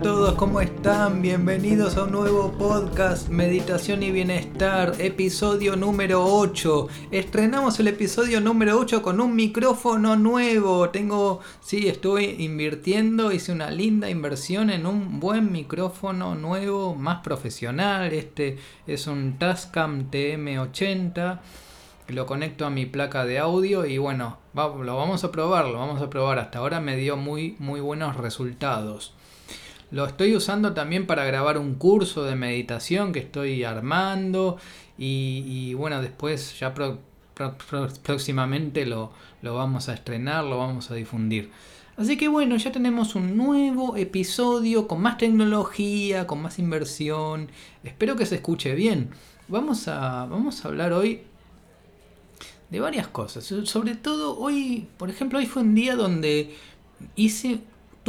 a todos, ¿cómo están? Bienvenidos a un nuevo podcast, Meditación y Bienestar, episodio número 8. Estrenamos el episodio número 8 con un micrófono nuevo. Tengo, sí, estoy invirtiendo, hice una linda inversión en un buen micrófono nuevo, más profesional. Este es un Tascam TM80 lo conecto a mi placa de audio y bueno, lo vamos a probar, lo vamos a probar. Hasta ahora me dio muy, muy buenos resultados. Lo estoy usando también para grabar un curso de meditación que estoy armando y, bueno, después ya próximamente lo, lo vamos a estrenar, lo vamos a difundir. Así que bueno, ya tenemos un nuevo episodio con más tecnología, con más inversión. Espero que se escuche bien. Vamos a, vamos a hablar hoy de varias cosas. Sobre todo hoy, por ejemplo, hoy fue un día donde hice,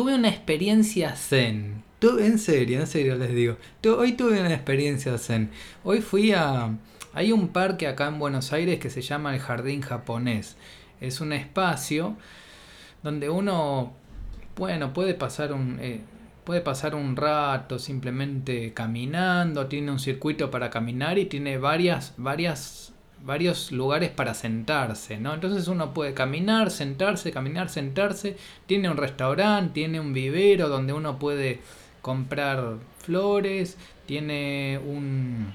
tuve una experiencia zen. En serio, en serio les digo. Hoy tuve una experiencia zen. Hoy fui a... Hay un parque acá en Buenos Aires que se llama el Jardín Japonés. Es un espacio donde uno, bueno, puede pasar un... Eh, puede pasar un rato simplemente caminando, tiene un circuito para caminar y tiene varias, varias varios lugares para sentarse, ¿no? Entonces uno puede caminar, sentarse, caminar, sentarse. Tiene un restaurante, tiene un vivero donde uno puede comprar flores, tiene un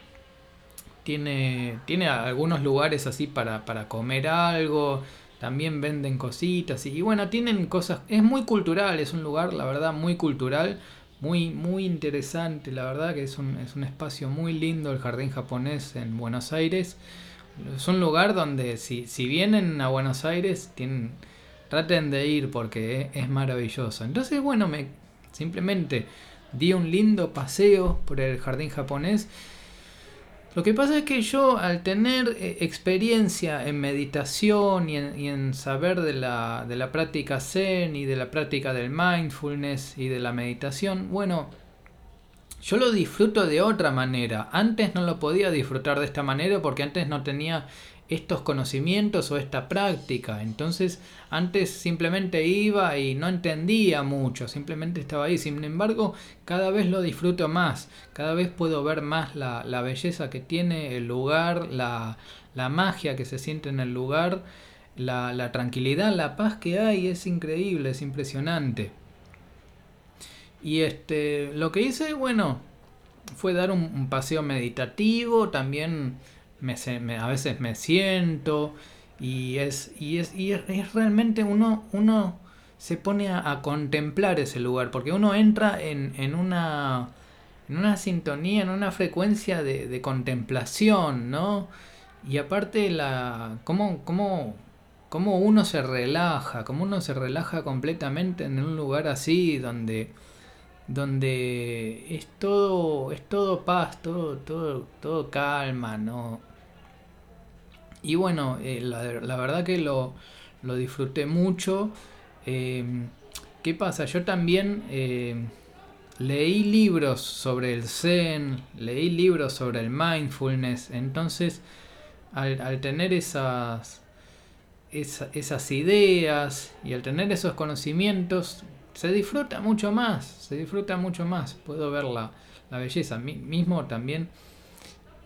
tiene, tiene algunos lugares así para, para comer algo, también venden cositas y, bueno, tienen cosas, es muy cultural, es un lugar, la verdad, muy cultural, muy, muy interesante, la verdad que es un, es un espacio muy lindo el jardín japonés en Buenos Aires. Es un lugar donde si, si vienen a Buenos Aires, tienen, traten de ir porque es, maravilloso. Entonces, bueno, me simplemente di un lindo paseo por el jardín japonés. Lo que pasa es que yo al tener eh, experiencia en meditación y en, y en saber de la, de la práctica zen y de la práctica del mindfulness y de la meditación, bueno, yo lo disfruto de otra manera. Antes no lo podía disfrutar de esta manera porque antes no tenía estos conocimientos o esta práctica. Entonces antes simplemente iba y no entendía mucho, simplemente estaba ahí. Sin embargo, cada vez lo disfruto más, cada vez puedo ver más la, belleza que tiene el lugar, la, magia que se siente en el lugar, la, la tranquilidad, la paz que hay, es increíble, es impresionante. Y este, lo que hice, bueno, fue dar un, paseo meditativo, también me, a veces me siento y es, y es, y es, realmente uno, uno se pone a, contemplar ese lugar, porque uno entra en, en, una, en una sintonía, en una frecuencia de, de contemplación, ¿no? Y aparte la, cómo, cómo, cómo uno se relaja, cómo uno se relaja completamente en un lugar así donde donde es todo, es todo paz, todo, todo, todo calma, ¿no? Y bueno, eh, la, verdad que lo, lo disfruté mucho. Em, ¿Qué pasa? Yo también em, leí libros sobre el Zen, leí libros sobre el mindfulness, entonces al tener esas, esas ideas y al tener esos conocimientos, se disfruta mucho más, se disfruta mucho más. Puedo ver la, belleza. mismo también.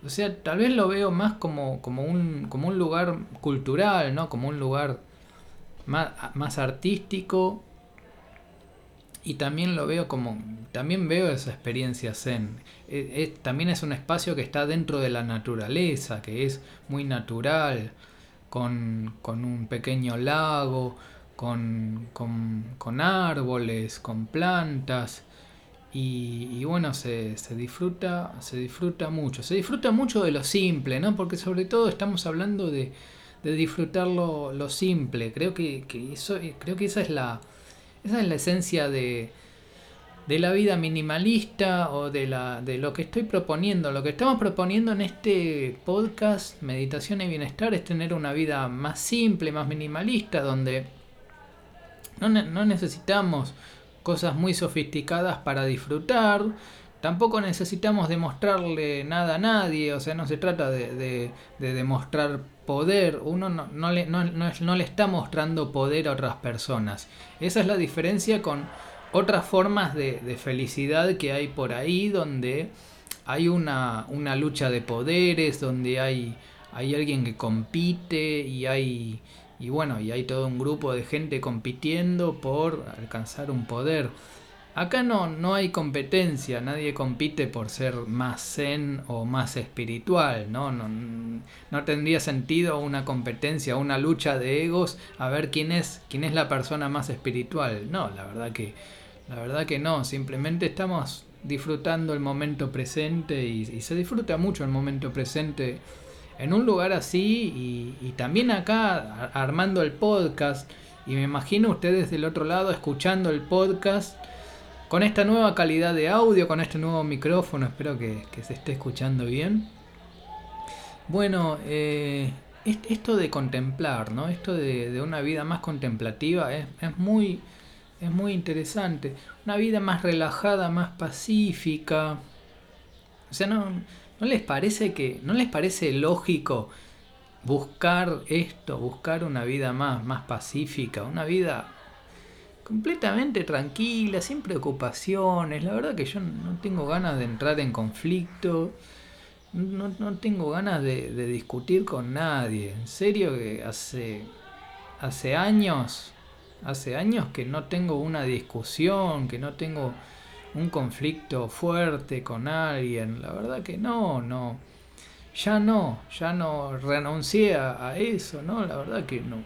O sea, tal vez lo veo más como, como, un, como un lugar cultural, ¿no? Como un lugar más, más artístico. Y también lo veo como. También veo esa experiencia zen. E, también es un espacio que está dentro de la naturaleza, que es muy natural, con, con un pequeño lago, con, árboles, con plantas. Y, bueno, se, disfruta, se disfruta mucho. Se disfruta mucho de lo simple, ¿no? Porque sobre todo estamos hablando de, disfrutar lo, simple. Creo que, eso, creo que esa es la, esa es la esencia de, de la vida minimalista o de, la, de lo que estoy proponiendo. Lo que estamos proponiendo en este podcast, Meditación y Bienestar, es tener una vida más simple, más minimalista, donde no, necesitamos cosas muy sofisticadas para disfrutar. Tampoco necesitamos demostrarle nada a nadie, o sea, no se trata de, demostrar poder, uno no, le, no, le, está mostrando poder a otras personas. Esa es la diferencia con, otras formas de, de, felicidad que hay por ahí donde hay una, una lucha de poderes, donde hay, hay alguien que compite y hay, y bueno, y hay todo un grupo de gente compitiendo por alcanzar un poder. Acá no, no hay competencia, nadie compite por ser más zen o más espiritual, ¿no? No, no tendría sentido una competencia, una lucha de egos a ver quién es, quién es la persona más espiritual. No, la verdad que, la verdad que no, simplemente estamos disfrutando el momento presente y, se disfruta mucho el momento presente en un lugar así y, también acá armando el podcast y me imagino ustedes del otro lado escuchando el podcast con esta nueva calidad de audio, con este nuevo micrófono, espero que, se esté escuchando bien. Bueno, eh, esto de contemplar, ¿no? Esto de, una vida más contemplativa es, muy, es muy interesante. Una vida más relajada, más pacífica. O sea, no, ¿no les parece que, no les parece lógico buscar esto, buscar una vida más, más pacífica, una vida completamente tranquila, sin preocupaciones. La verdad que yo no tengo ganas de entrar en conflicto, no, tengo ganas de, discutir con nadie. En serio que hace, hace años, hace años que no tengo una discusión, que no tengo un conflicto fuerte con alguien. La verdad que no, no. Ya no, ya no renuncié a, eso, ¿no? La verdad que no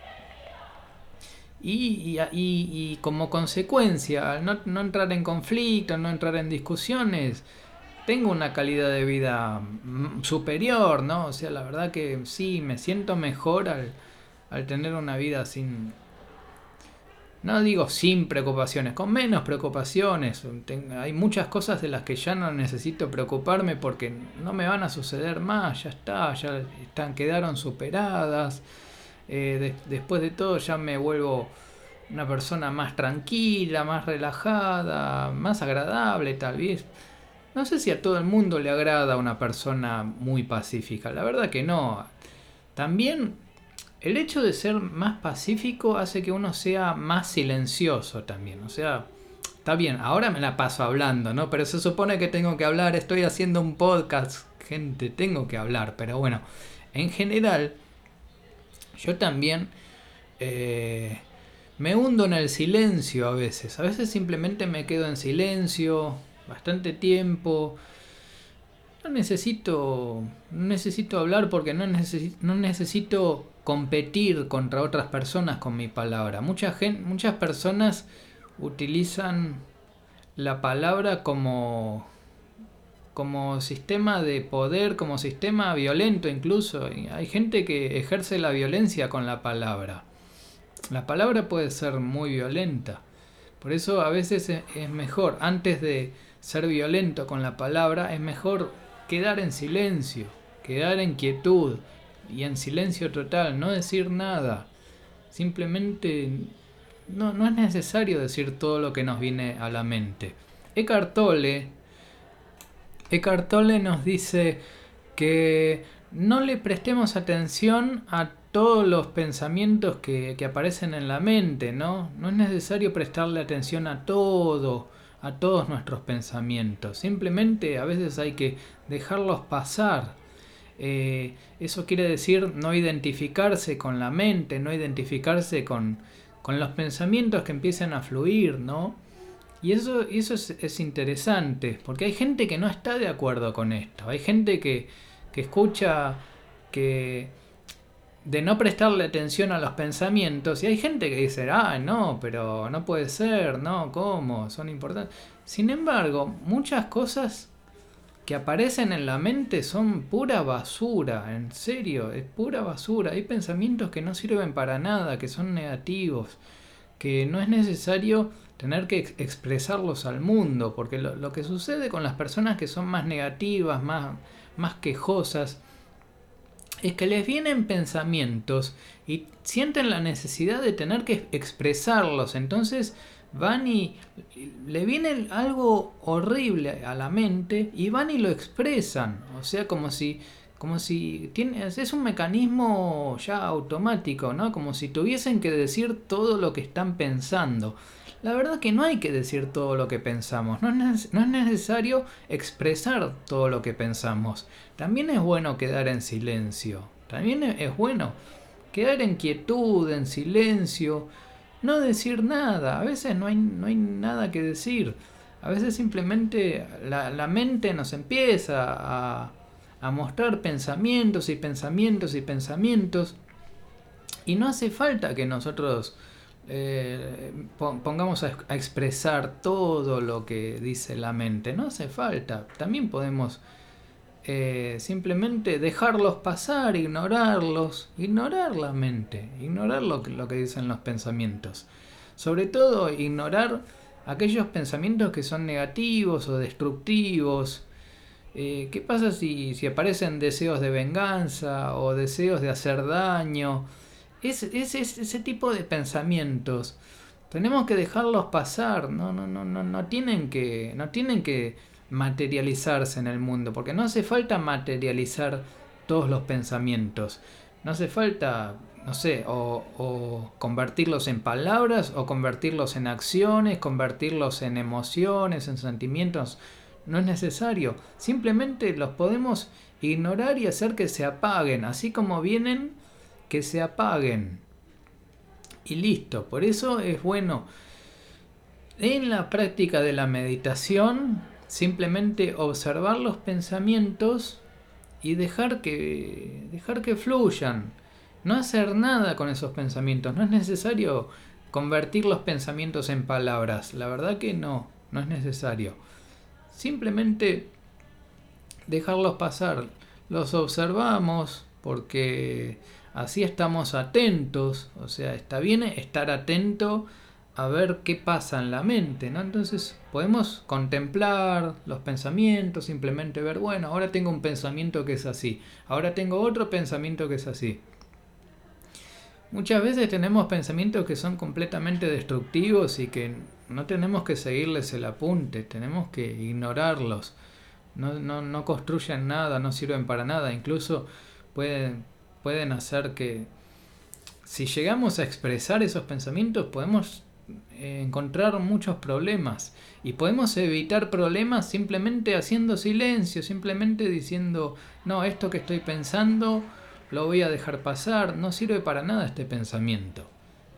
y, y, como consecuencia, al no, entrar en conflicto, no entrar en discusiones, tengo una calidad de vida mm, superior, ¿no? O sea, la verdad que sí, me siento mejor al, al tener una vida sin, no digo sin preocupaciones, con menos preocupaciones. hay muchas cosas de las que ya no necesito preocuparme porque no me van a suceder más, ya está, ya están, quedaron superadas. Eh, después de todo ya me vuelvo una persona más tranquila, más relajada, más agradable tal vez. No sé si a todo el mundo le agrada una persona muy pacífica, la verdad que no. También el hecho de ser más pacífico hace que uno sea más silencioso también. O sea, está bien, ahora me la paso hablando, ¿no? Pero se supone que tengo que hablar, estoy haciendo un podcast, gente, tengo que hablar. Pero bueno, en general yo también eh, me hundo en el silencio a veces. A veces simplemente me quedo en silencio bastante tiempo. No necesito, no necesito hablar porque no, no necesito competir contra otras personas con mi palabra. Mucha gente, muchas personas utilizan la palabra como como sistema de poder, como sistema violento incluso. hay gente que ejerce la violencia con la palabra. La palabra puede ser muy violenta. Por eso a veces e, es mejor, antes de ser violento con la palabra, es mejor quedar en silencio, quedar en quietud y en silencio total, no decir nada. Simplemente no, no es necesario decir todo lo que nos viene a la mente. Eckhart Tolle Eckhart Tolle nos dice que no le prestemos atención a todos los pensamientos que, aparecen en la mente, ¿no? No es necesario prestarle atención a todo, a todos nuestros pensamientos. Simplemente a veces hay que dejarlos pasar. Eh, eso quiere decir no identificarse con la mente, no identificarse con, con los pensamientos que empiezan a fluir, ¿no? Y eso, eso es, interesante, porque hay gente que no está de acuerdo con esto. Hay gente que, que escucha que de no prestarle atención a los pensamientos y hay gente que dice, ah, no, pero no puede ser, no, ¿cómo? Son importantes. Sin embargo, muchas cosas que aparecen en la mente son pura basura, en serio, es pura basura. Hay pensamientos que no sirven para nada, que son negativos, que no es necesario tener que expresarlos al mundo, porque lo, que sucede con las personas que son más negativas, más, más quejosas, es que les vienen pensamientos y sienten la necesidad de tener que expresarlos, entonces van y le viene algo horrible a la mente y van y lo expresan, o sea, como si como si tiene, es un mecanismo ya automático, ¿no? Como si tuviesen que decir todo lo que están pensando. la verdad que no hay que decir todo lo que pensamos, no es, no es necesario expresar todo lo que pensamos. También es bueno quedar en silencio, también es bueno quedar en quietud, en silencio, no decir nada. A veces no hay, no hay nada que decir. A veces simplemente la, la mente nos empieza a, a mostrar pensamientos y pensamientos y pensamientos. Y no hace falta que nosotros eh, pongamos a, expresar todo lo que dice la mente. No hace falta. También podemos eh, simplemente dejarlos pasar, ignorarlos, ignorar la mente, ignorar lo que, lo que dicen los pensamientos. Sobre todo ignorar aquellos pensamientos que son negativos o destructivos. Eh, ¿Qué pasa si, aparecen deseos de venganza o deseos de hacer daño? Es, ese tipo de pensamientos. Tenemos que dejarlos pasar, no, no, no, no, no tienen que, no tienen que materializarse en el mundo, porque no hace falta materializar todos los pensamientos. No hace falta, no sé, o, convertirlos en palabras, o convertirlos en acciones, convertirlos en emociones, en sentimientos. No es necesario. Simplemente los podemos ignorar y hacer que se apaguen. Así como vienen, que se apaguen. Y listo. Por eso es bueno en la práctica de la meditación simplemente observar los pensamientos y dejar que dejar que fluyan. No hacer nada con esos pensamientos. No es necesario convertir los pensamientos en palabras. La verdad que no, no es necesario. Simplemente dejarlos pasar. Los observamos porque Así estamos atentos, o sea, está bien estar atento a ver qué pasa en la mente, ¿no? Entonces podemos contemplar los pensamientos, simplemente ver, bueno, ahora tengo un pensamiento que es así, ahora tengo otro pensamiento que es así. Muchas veces tenemos pensamientos que son completamente destructivos y que no tenemos que seguirles el apunte, tenemos que ignorarlos. No, no, no construyen nada, no sirven para nada, incluso pueden, pueden hacer que si llegamos a expresar esos pensamientos podemos encontrar muchos problemas y podemos evitar problemas simplemente haciendo silencio, simplemente diciendo, no, esto que estoy pensando lo voy a dejar pasar, no sirve para nada este pensamiento.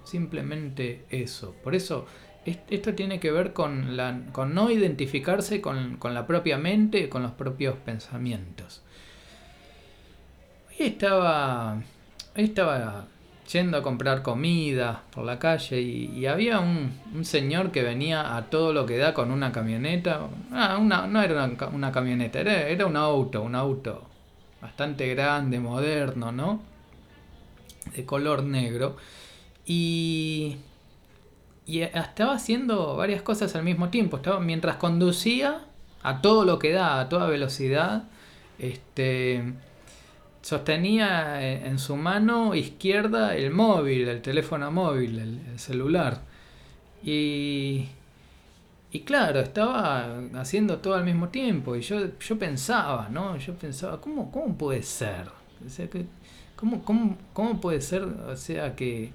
Simplemente eso. Por eso esto tiene que ver con, la, con no identificarse con, con la propia mente, con los propios pensamientos estaba, estaba yendo a comprar comida por la calle y, había un, señor que venía a todo lo que da con una camioneta. Ah, una, no era una, camioneta, era, era, un auto, un auto bastante grande, moderno, ¿no? De color negro. Y, y estaba haciendo varias cosas al mismo tiempo. Estaba, mientras conducía a todo lo que da, a toda velocidad, este sostenía eh, en su mano izquierda el móvil, el teléfono móvil, el, celular. Y, y claro, estaba haciendo todo al mismo tiempo. Y yo, yo pensaba, ¿no? Yo pensaba, ¿cómo, cómo puede ser? O sea, ¿cómo, cómo, ¿Cómo puede ser? O sea, que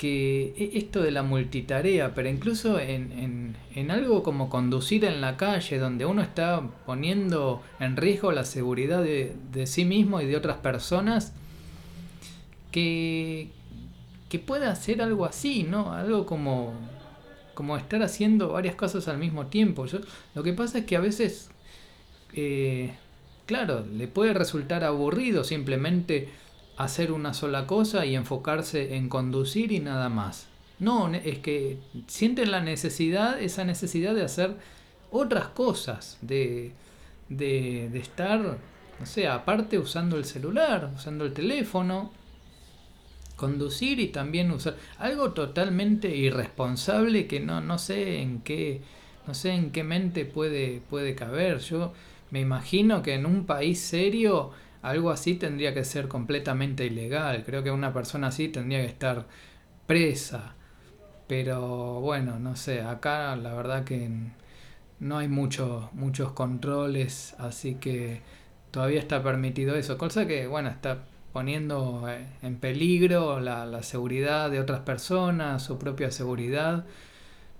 que e, esto de la multitarea, pero incluso en, algo como conducir en la calle, donde uno está poniendo en riesgo la seguridad de, sí mismo y de otras personas, que, que pueda hacer algo así, ¿no? Algo como, como estar haciendo varias cosas al mismo tiempo. Lo que pasa es que a veces, eh, claro, le puede resultar aburrido simplemente hacer una sola cosa y enfocarse en conducir y nada más. No, es que sienten la necesidad, esa necesidad de hacer otras cosas, de, de, estar, no sé, aparte usando el celular, usando el teléfono, conducir y también usar algo totalmente irresponsable que no, no sé en qué no sé en qué mente puede, puede caber. Yo me imagino que en un país serio algo así tendría que ser completamente ilegal. Creo que una persona así tendría que estar presa. Pero bueno, no sé, acá la verdad que no hay muchos controles, así que todavía está permitido eso. Cosa que, bueno, está poniendo eh, en peligro la, la seguridad de otras personas, su propia seguridad.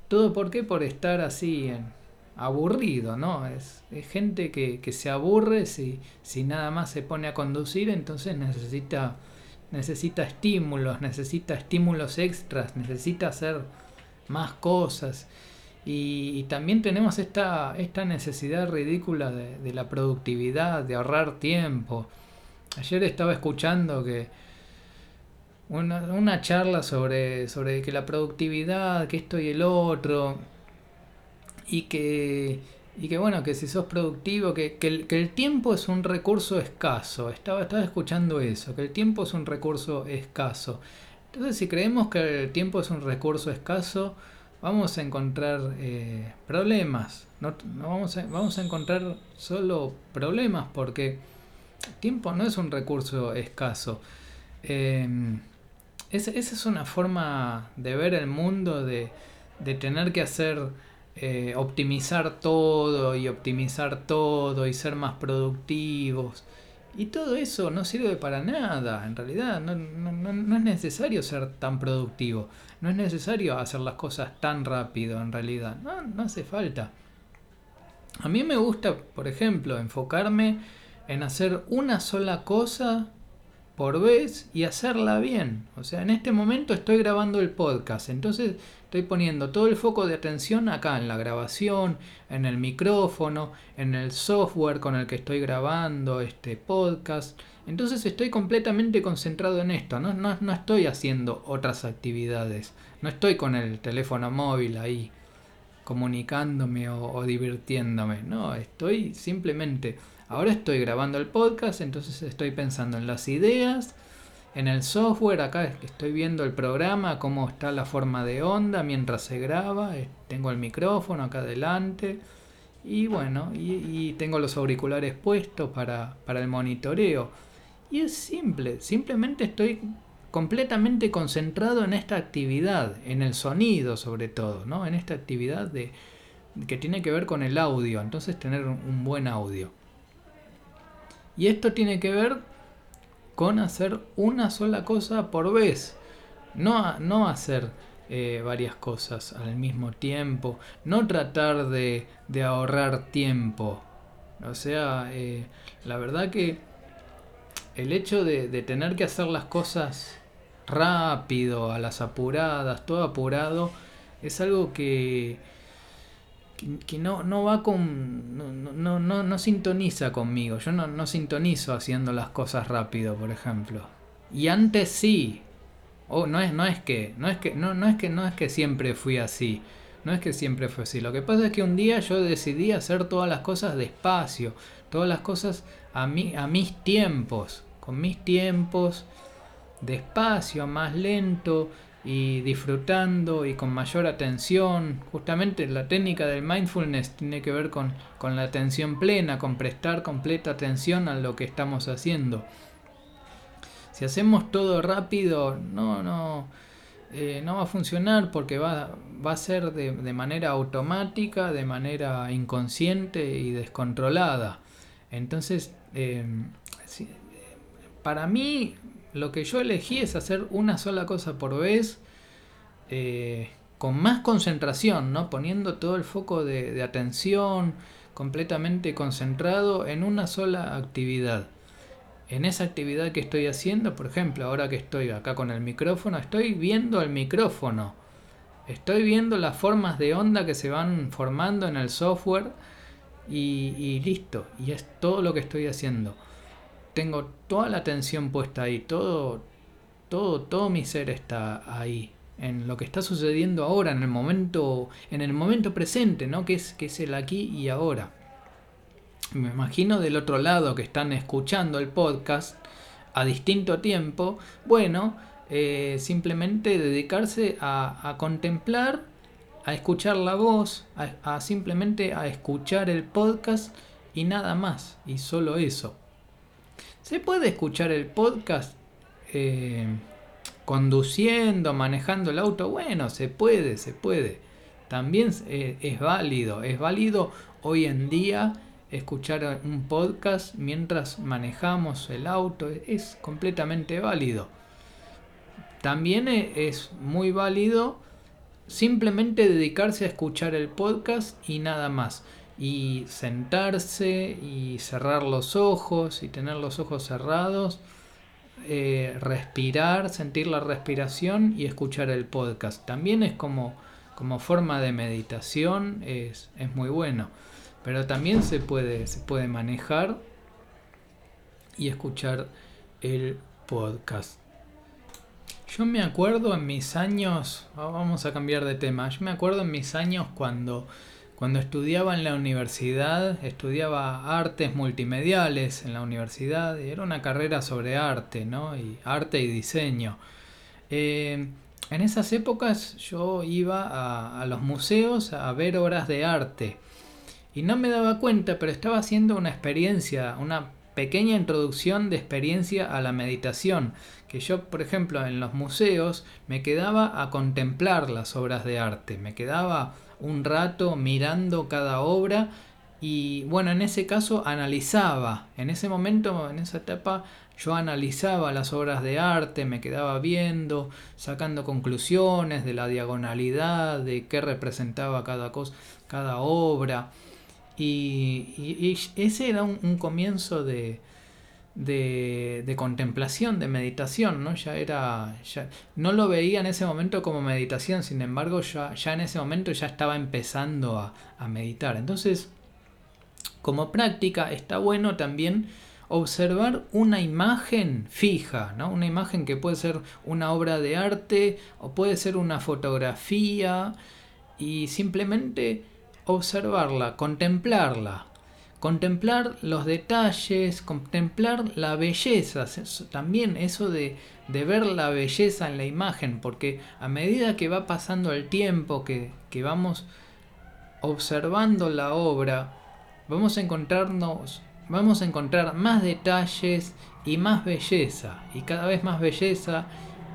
¿Todo por qué? Por estar así en, aburrido, ¿no? Es, gente que, que, se aburre si, si nada más se pone a conducir, entonces necesita, necesita estímulos, necesita estímulos extras, necesita hacer más cosas. Y, también tenemos esta, esta necesidad ridícula de, de, la productividad, de ahorrar tiempo. Ayer estaba escuchando que una, una charla sobre, sobre que la productividad, que esto y el otro, y que, y que bueno, que si sos productivo, que, que, el, tiempo es un recurso escaso. Estaba, estaba escuchando eso, que el tiempo es un recurso escaso. Entonces, si creemos que el tiempo es un recurso escaso, vamos a encontrar eh, problemas. No, no vamos, a, vamos a encontrar solo problemas porque tiempo no es un recurso escaso. Eh, esa es una forma de ver el mundo, de, de tener que hacer eh, optimizar todo y optimizar todo y ser más productivos. Y todo eso no sirve para nada, en realidad no, no, no, es necesario ser tan productivo, no es necesario hacer las cosas tan rápido, en realidad, no, no hace falta. A mí me gusta, por ejemplo, enfocarme en hacer una sola cosa por vez y hacerla bien. O sea, en este momento estoy grabando el podcast, entonces Estoy poniendo todo el foco de atención acá en la grabación, en el micrófono, en el software con el que estoy grabando este podcast. Entonces estoy completamente concentrado en esto, no, no, estoy haciendo otras actividades, no estoy con el teléfono móvil ahí comunicándome o, o divirtiéndome, no, estoy simplemente, ahora estoy grabando el podcast, entonces estoy pensando en las ideas, en el software, acá estoy viendo el programa, cómo está la forma de onda mientras se graba. Tengo el micrófono acá adelante. Y bueno, y, tengo los auriculares puestos para, para el monitoreo. Y es simple, simplemente estoy completamente concentrado en esta actividad, en el sonido sobre todo, ¿no? En esta actividad de, que tiene que ver con el audio, entonces tener un buen audio. Y esto tiene que ver con hacer una sola cosa por vez. No, no hacer eh, varias cosas al mismo tiempo. No tratar de, de ahorrar tiempo. O sea, eh, la verdad que el hecho de, de tener que hacer las cosas rápido, a las apuradas, todo apurado, es algo que, que, no, no va con. No, no, no, sintoniza conmigo. Yo no, no sintonizo haciendo las cosas rápido, por ejemplo. Y antes sí. Oh, no es, no es que. No es que. No, no es que no es que siempre fui así. No es que siempre fue así. Lo que pasa es que un día yo decidí hacer todas las cosas despacio. Todas las cosas a, mi, a mis tiempos. Con mis tiempos. Despacio, más lento y disfrutando y con mayor atención. Justamente la técnica del mindfulness tiene que ver con, la atención plena, con prestar completa atención a lo que estamos haciendo. Si hacemos todo rápido, no, no, eh, no va a funcionar porque va, va a ser de, manera automática, de manera inconsciente y descontrolada. Entonces, eh, para mí lo que yo elegí es hacer una sola cosa por vez, eh, con más concentración, ¿no? poniendo todo el foco de, atención completamente concentrado en una sola actividad. En esa actividad que estoy haciendo, por ejemplo, ahora que estoy acá con el micrófono, estoy viendo el micrófono. Estoy viendo las formas de onda que se van formando en el software y, y listo. Y es todo lo que estoy haciendo tengo toda la atención puesta ahí, todo, todo, todo mi ser está ahí, en lo que está sucediendo ahora, en el momento, en el momento presente, ¿no? Que es, que es el aquí y ahora. Me imagino del otro lado que están escuchando el podcast a distinto tiempo, bueno, eh, simplemente dedicarse a, contemplar, a escuchar la voz, a simplemente a escuchar el podcast y nada más, y solo eso. ¿Se puede escuchar el podcast eh, conduciendo, manejando el auto? Bueno, se puede, se puede. También es válido, es válido hoy en día escuchar un podcast mientras manejamos el auto, es completamente válido. También e, es muy válido simplemente dedicarse a escuchar el podcast y nada más. Y sentarse y cerrar los ojos y tener los ojos cerrados. Eh, respirar, sentir la respiración y escuchar el podcast. También es como, como forma de meditación, es, es muy bueno. Pero también se puede, se puede manejar y escuchar el podcast. Yo me acuerdo en mis años, vamos a cambiar de tema, yo me acuerdo en mis años cuando, cuando estudiaba en la universidad, estudiaba artes multimediales en la universidad, y era una carrera sobre arte, ¿no? Y arte y diseño. Eh, en esas épocas yo iba a, a los museos a ver obras de arte y no me daba cuenta, pero estaba haciendo una experiencia, una pequeña introducción de experiencia a la meditación, que yo, por ejemplo, en los museos me quedaba a contemplar las obras de arte, me quedaba un rato mirando cada obra y bueno, en ese caso analizaba, en ese momento, en esa etapa, yo analizaba las obras de arte, me quedaba viendo, sacando conclusiones de la diagonalidad, de qué representaba cada cosa, cada obra. Y, ese era un, comienzo de, de, contemplación, de meditación, ¿no? Ya era, ya, no lo veía en ese momento como meditación, sin embargo, ya, ya en ese momento ya estaba empezando a, a meditar. Entonces, como práctica, está bueno también observar una imagen fija, ¿no? Una imagen que puede ser una obra de arte o puede ser una fotografía y simplemente observarla, contemplarla, contemplar los detalles, contemplar la belleza, también eso de, ver la belleza en la imagen, porque a medida que va pasando el tiempo, que, que vamos observando la obra, vamos a encontrarnos, vamos a encontrar más detalles y más belleza, y cada vez más belleza,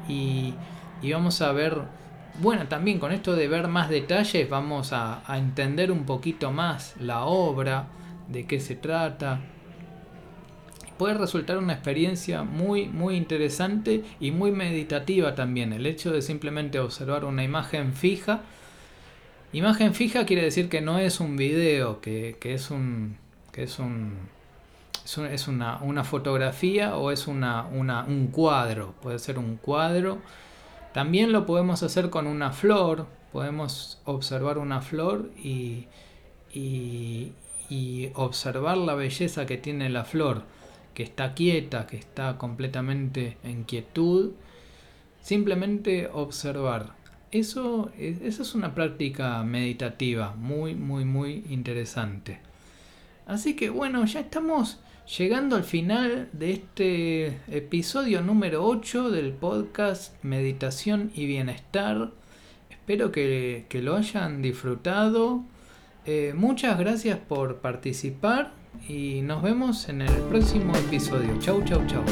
y, y vamos a ver bueno, también con esto de ver más detalles vamos a, entender un poquito más la obra, de qué se trata. Puede resultar una experiencia muy, muy interesante y muy meditativa también. El hecho de simplemente observar una imagen fija. Imagen fija quiere decir que no es un video, que, es un. que es un. es, una, una, fotografía o es una, una, un cuadro. Puede ser un cuadro también lo podemos hacer con una flor, podemos observar una flor y, observar la belleza que tiene la flor, que está quieta, que está completamente en quietud. Simplemente observar. Eso, eso es una práctica meditativa muy, muy, muy interesante. Así que bueno, ya estamos llegando al final de este episodio número 8 del podcast Meditación y Bienestar. Espero que, lo hayan disfrutado. Eh, muchas gracias por participar y nos vemos en el próximo episodio. Chau, chau, chau.